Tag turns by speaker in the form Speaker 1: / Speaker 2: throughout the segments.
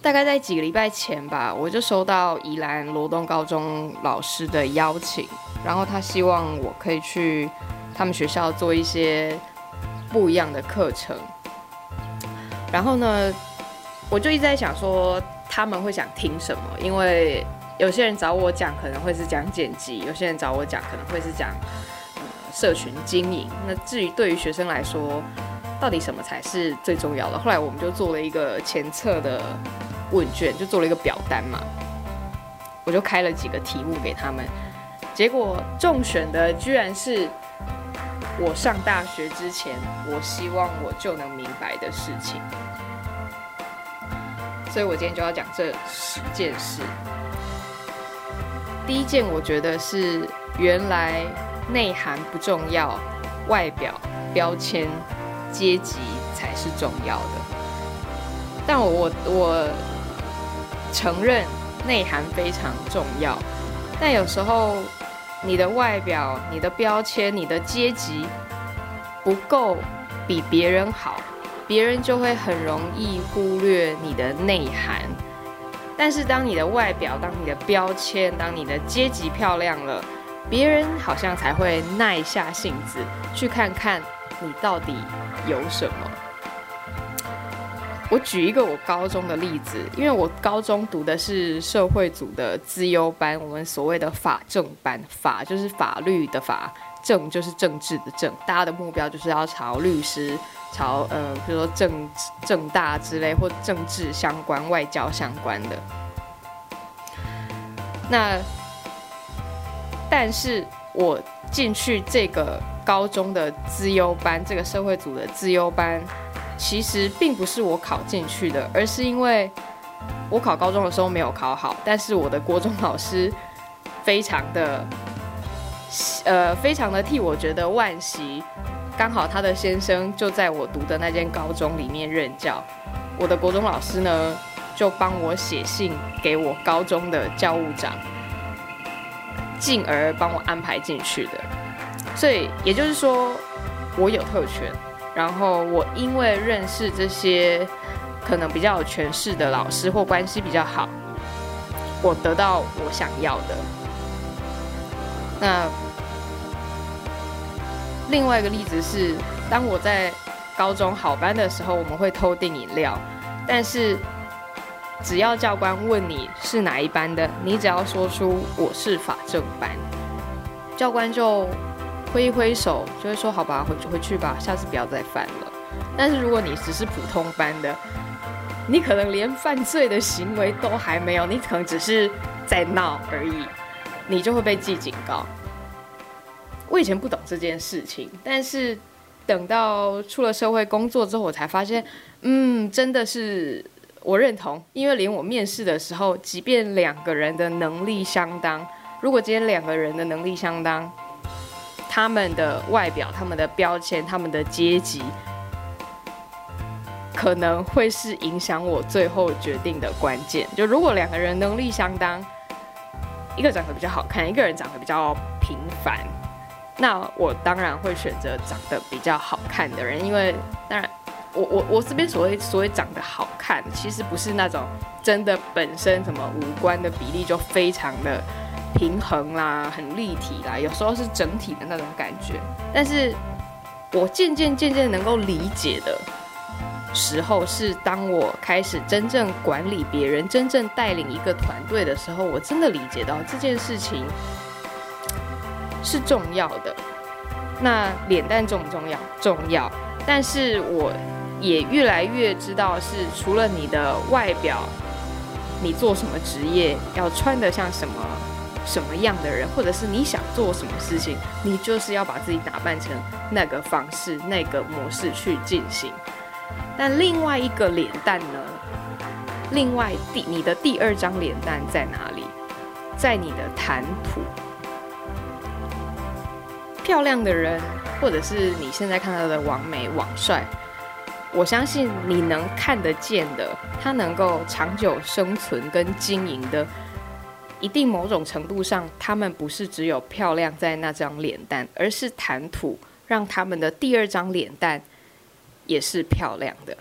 Speaker 1: 大概在几个礼拜前吧，我就收到宜兰罗东高中老师的邀请，然后他希望我可以去他们学校做一些不一样的课程。然后呢，我就一直在想说他们会想听什么，因为有些人找我讲可能会是讲剪辑，有些人找我讲可能会是讲呃社群经营。那至于对于学生来说，到底什么才是最重要的？后来我们就做了一个前测的问卷，就做了一个表单嘛。我就开了几个题目给他们，结果中选的居然是我上大学之前，我希望我就能明白的事情。所以我今天就要讲这十件事。第一件，我觉得是原来内涵不重要，外表标签。阶级才是重要的，但我我我承认内涵非常重要，但有时候你的外表、你的标签、你的阶级不够比别人好，别人就会很容易忽略你的内涵。但是当你的外表、当你的标签、当你的阶级漂亮了，别人好像才会耐下性子去看看。你到底有什么？我举一个我高中的例子，因为我高中读的是社会组的资优班，我们所谓的法政班，法就是法律的法，政就是政治的政，大家的目标就是要朝律师，朝呃，比如说政政大之类或政治相关、外交相关的。那，但是我进去这个。高中的资优班，这个社会组的资优班，其实并不是我考进去的，而是因为我考高中的时候没有考好，但是我的国中老师非常的，呃，非常的替我觉得惋惜。刚好他的先生就在我读的那间高中里面任教，我的国中老师呢，就帮我写信给我高中的教务长，进而帮我安排进去的。所以也就是说，我有特权，然后我因为认识这些可能比较有权势的老师或关系比较好，我得到我想要的。那另外一个例子是，当我在高中好班的时候，我们会偷订饮料，但是只要教官问你是哪一班的，你只要说出我是法政班，教官就。挥一挥手，就会说：“好吧，回回去吧，下次不要再犯了。”但是如果你只是普通班的，你可能连犯罪的行为都还没有，你可能只是在闹而已，你就会被记警告。我以前不懂这件事情，但是等到出了社会工作之后，我才发现，嗯，真的是我认同，因为连我面试的时候，即便两个人的能力相当，如果今天两个人的能力相当。他们的外表、他们的标签、他们的阶级，可能会是影响我最后决定的关键。就如果两个人能力相当，一个长得比较好看，一个人长得比较平凡，那我当然会选择长得比较好看的人。因为当然，我我我这边所谓所谓长得好看，其实不是那种真的本身什么五官的比例就非常的。平衡啦，很立体啦，有时候是整体的那种感觉。但是我渐渐渐渐能够理解的时候，是当我开始真正管理别人、真正带领一个团队的时候，我真的理解到这件事情是重要的。那脸蛋重不重要？重要。但是我也越来越知道，是除了你的外表，你做什么职业，要穿得像什么。什么样的人，或者是你想做什么事情，你就是要把自己打扮成那个方式、那个模式去进行。但另外一个脸蛋呢？另外第你的第二张脸蛋在哪里？在你的谈吐。漂亮的人，或者是你现在看到的网美、网帅，我相信你能看得见的，他能够长久生存跟经营的。一定某种程度上，他们不是只有漂亮在那张脸蛋，而是谈吐让他们的第二张脸蛋也是漂亮的。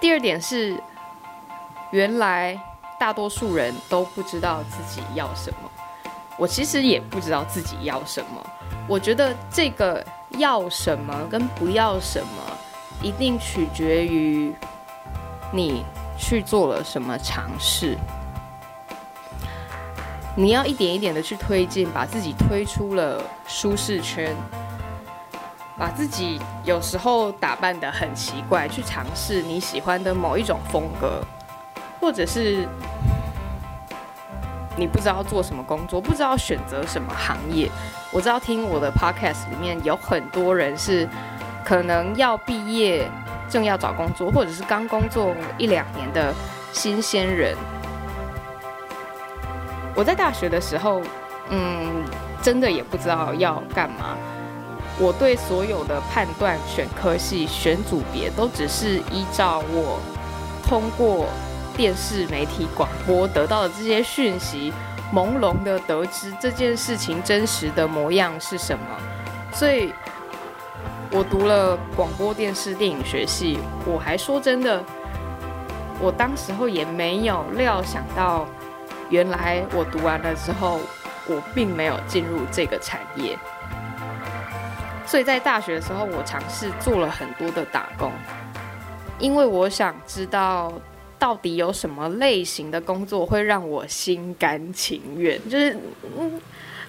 Speaker 1: 第二点是，原来大多数人都不知道自己要什么。我其实也不知道自己要什么。我觉得这个要什么跟不要什么，一定取决于你去做了什么尝试。你要一点一点的去推进，把自己推出了舒适圈。把自己有时候打扮得很奇怪，去尝试你喜欢的某一种风格，或者是你不知道做什么工作，不知道选择什么行业。我知道听我的 podcast 里面有很多人是可能要毕业，正要找工作，或者是刚工作一两年的新鲜人。我在大学的时候，嗯，真的也不知道要干嘛。我对所有的判断、选科系、选组别，都只是依照我通过电视媒体广播得到的这些讯息，朦胧的得知这件事情真实的模样是什么。所以，我读了广播电视电影学系。我还说真的，我当时候也没有料想到，原来我读完了之后，我并没有进入这个产业。所以在大学的时候，我尝试做了很多的打工，因为我想知道到底有什么类型的工作会让我心甘情愿。就是，嗯，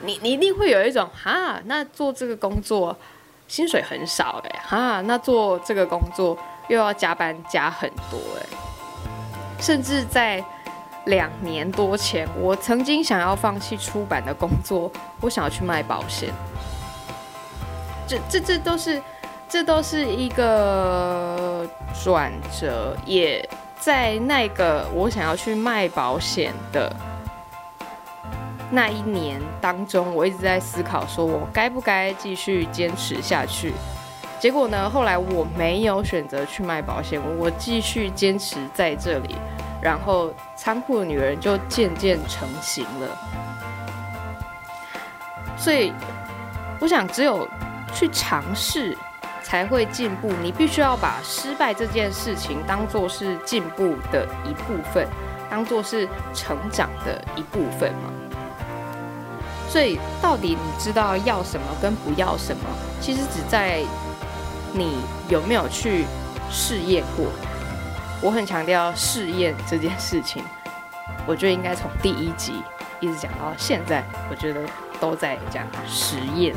Speaker 1: 你你一定会有一种哈，那做这个工作薪水很少哎，哈，那做这个工作又要加班加很多哎。甚至在两年多前，我曾经想要放弃出版的工作，我想要去卖保险。这这这都是，这都是一个转折，也在那个我想要去卖保险的那一年当中，我一直在思考，说我该不该继续坚持下去。结果呢，后来我没有选择去卖保险，我继续坚持在这里，然后仓库的女人就渐渐成型了。所以，我想只有。去尝试才会进步。你必须要把失败这件事情当做是进步的一部分，当做是成长的一部分嘛。所以，到底你知道要什么跟不要什么，其实只在你有没有去试验过。我很强调试验这件事情，我觉得应该从第一集一直讲到现在，我觉得都在讲实验。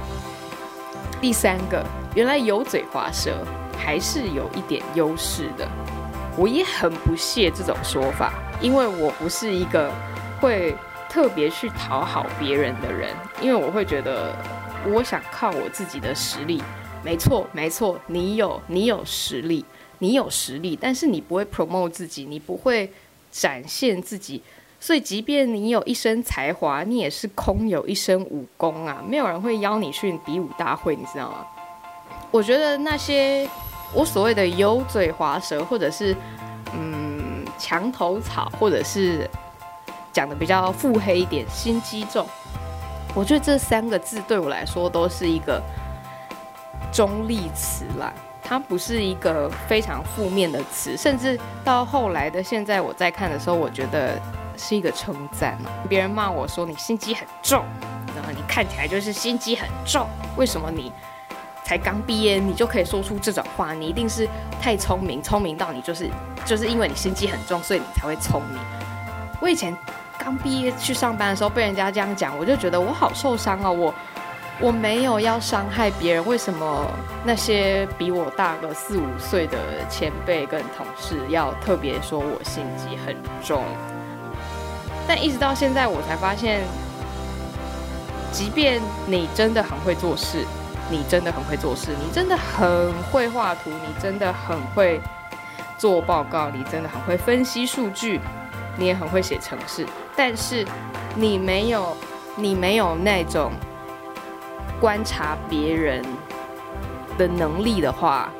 Speaker 1: 第三个，原来油嘴滑舌还是有一点优势的。我也很不屑这种说法，因为我不是一个会特别去讨好别人的人，因为我会觉得我想靠我自己的实力。没错，没错，你有你有实力，你有实力，但是你不会 promote 自己，你不会展现自己。所以，即便你有一身才华，你也是空有一身武功啊！没有人会邀你去比武大会，你知道吗？我觉得那些我所谓的油嘴滑舌，或者是嗯墙头草，或者是讲的比较腹黑一点，心机重，我觉得这三个字对我来说都是一个中立词啦，它不是一个非常负面的词，甚至到后来的现在，我在看的时候，我觉得。是一个称赞？别人骂我说你心机很重，然后你看起来就是心机很重。为什么你才刚毕业，你就可以说出这种话？你一定是太聪明，聪明到你就是就是因为你心机很重，所以你才会聪明。我以前刚毕业去上班的时候，被人家这样讲，我就觉得我好受伤啊！我我没有要伤害别人，为什么那些比我大个四五岁的前辈跟同事要特别说我心机很重？但一直到现在，我才发现，即便你真的很会做事，你真的很会做事，你真的很会画图，你真的很会做报告，你真的很会分析数据，你也很会写程式，但是你没有，你没有那种观察别人的能力的话，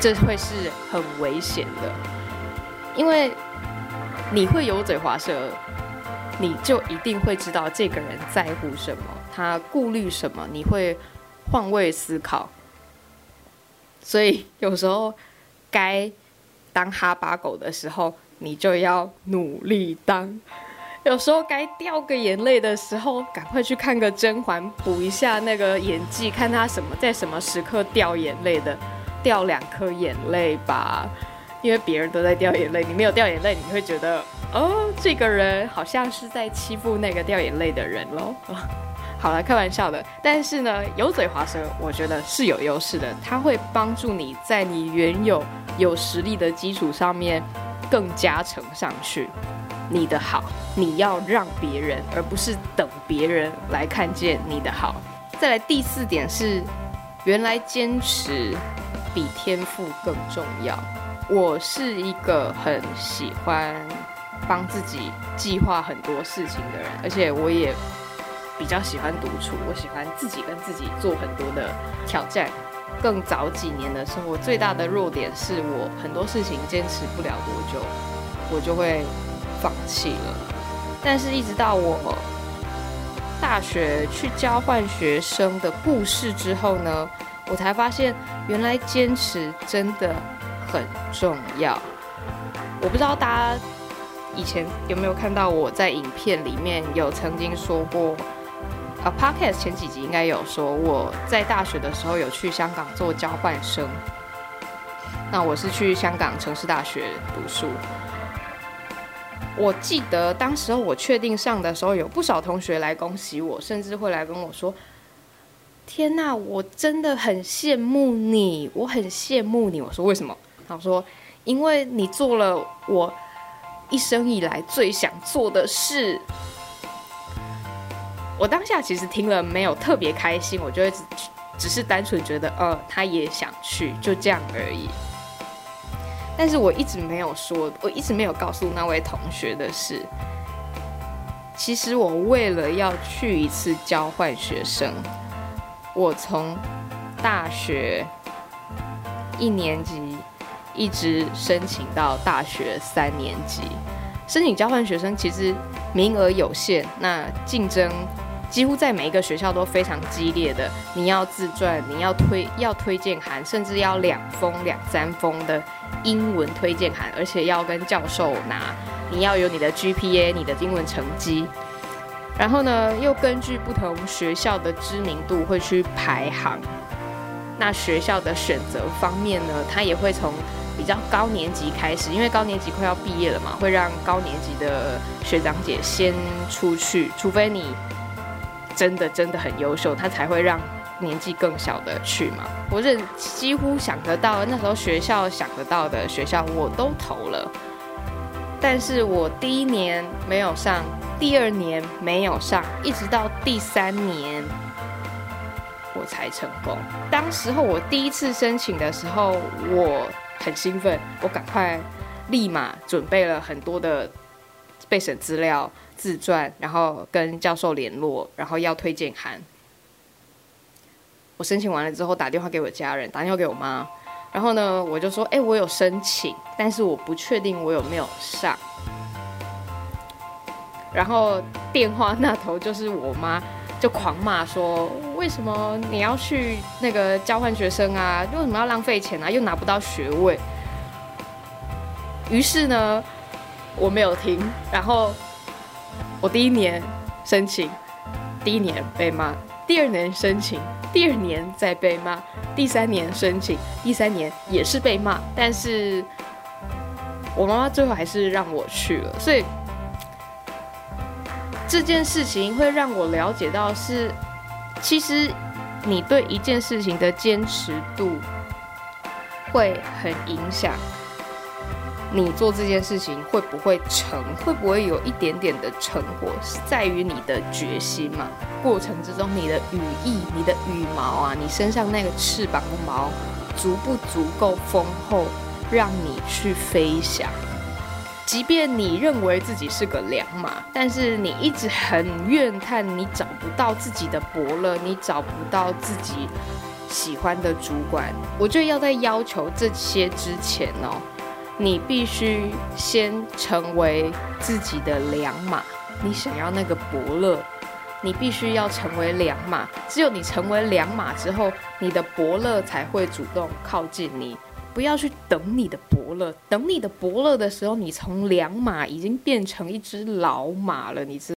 Speaker 1: 这会是很危险的，因为。你会油嘴滑舌，你就一定会知道这个人在乎什么，他顾虑什么，你会换位思考。所以有时候该当哈巴狗的时候，你就要努力当。有时候该掉个眼泪的时候，赶快去看个甄嬛，补一下那个演技，看他什么在什么时刻掉眼泪的，掉两颗眼泪吧。因为别人都在掉眼泪，你没有掉眼泪，你会觉得哦，这个人好像是在欺负那个掉眼泪的人喽。好了，开玩笑的。但是呢，油嘴滑舌，我觉得是有优势的，它会帮助你在你原有有实力的基础上面更加成上去。你的好，你要让别人，而不是等别人来看见你的好。再来第四点是，原来坚持比天赋更重要。我是一个很喜欢帮自己计划很多事情的人，而且我也比较喜欢独处。我喜欢自己跟自己做很多的挑战。更早几年的时候，我最大的弱点是我很多事情坚持不了多久，我就会。放弃了，但是一直到我大学去交换学生的故事之后呢，我才发现原来坚持真的很重要。我不知道大家以前有没有看到我在影片里面有曾经说过，啊，Podcast 前几集应该有说我在大学的时候有去香港做交换生，那我是去香港城市大学读书。我记得当时候我确定上的时候，有不少同学来恭喜我，甚至会来跟我说：“天哪，我真的很羡慕你，我很羡慕你。”我说：“为什么？”他说：“因为你做了我一生以来最想做的事。”我当下其实听了没有特别开心，我就只只是单纯觉得，呃，他也想去，就这样而已。但是我一直没有说，我一直没有告诉那位同学的是，其实我为了要去一次交换学生，我从大学一年级一直申请到大学三年级。申请交换学生其实名额有限，那竞争几乎在每一个学校都非常激烈的。你要自传，你要推要推荐函，甚至要两封两三封的。英文推荐函，而且要跟教授拿，你要有你的 GPA，你的英文成绩，然后呢，又根据不同学校的知名度会去排行。那学校的选择方面呢，它也会从比较高年级开始，因为高年级快要毕业了嘛，会让高年级的学长姐先出去，除非你真的真的很优秀，他才会让。年纪更小的去嘛，我认几乎想得到那时候学校想得到的学校我都投了，但是我第一年没有上，第二年没有上，一直到第三年我才成功。当时候我第一次申请的时候，我很兴奋，我赶快立马准备了很多的备审资料、自传，然后跟教授联络，然后要推荐函。我申请完了之后，打电话给我家人，打电话给我妈，然后呢，我就说，哎，我有申请，但是我不确定我有没有上。然后电话那头就是我妈，就狂骂说，为什么你要去那个交换学生啊？为什么要浪费钱啊？又拿不到学位。于是呢，我没有听，然后我第一年申请，第一年被骂，第二年申请。第二年再被骂，第三年申请，第三年也是被骂，但是我妈妈最后还是让我去了，所以这件事情会让我了解到是，其实你对一件事情的坚持度会很影响。你做这件事情会不会成？会不会有一点点的成果？是在于你的决心嘛。过程之中，你的羽翼、你的羽毛啊，你身上那个翅膀的毛足不足够丰厚，让你去飞翔？即便你认为自己是个良马，但是你一直很怨叹，你找不到自己的伯乐，你找不到自己喜欢的主管。我觉得要在要求这些之前哦。你必须先成为自己的良马，你想要那个伯乐，你必须要成为良马。只有你成为良马之后，你的伯乐才会主动靠近你，不要去等你的伯乐，等你的伯乐的时候，你从良马已经变成一只老马了，你知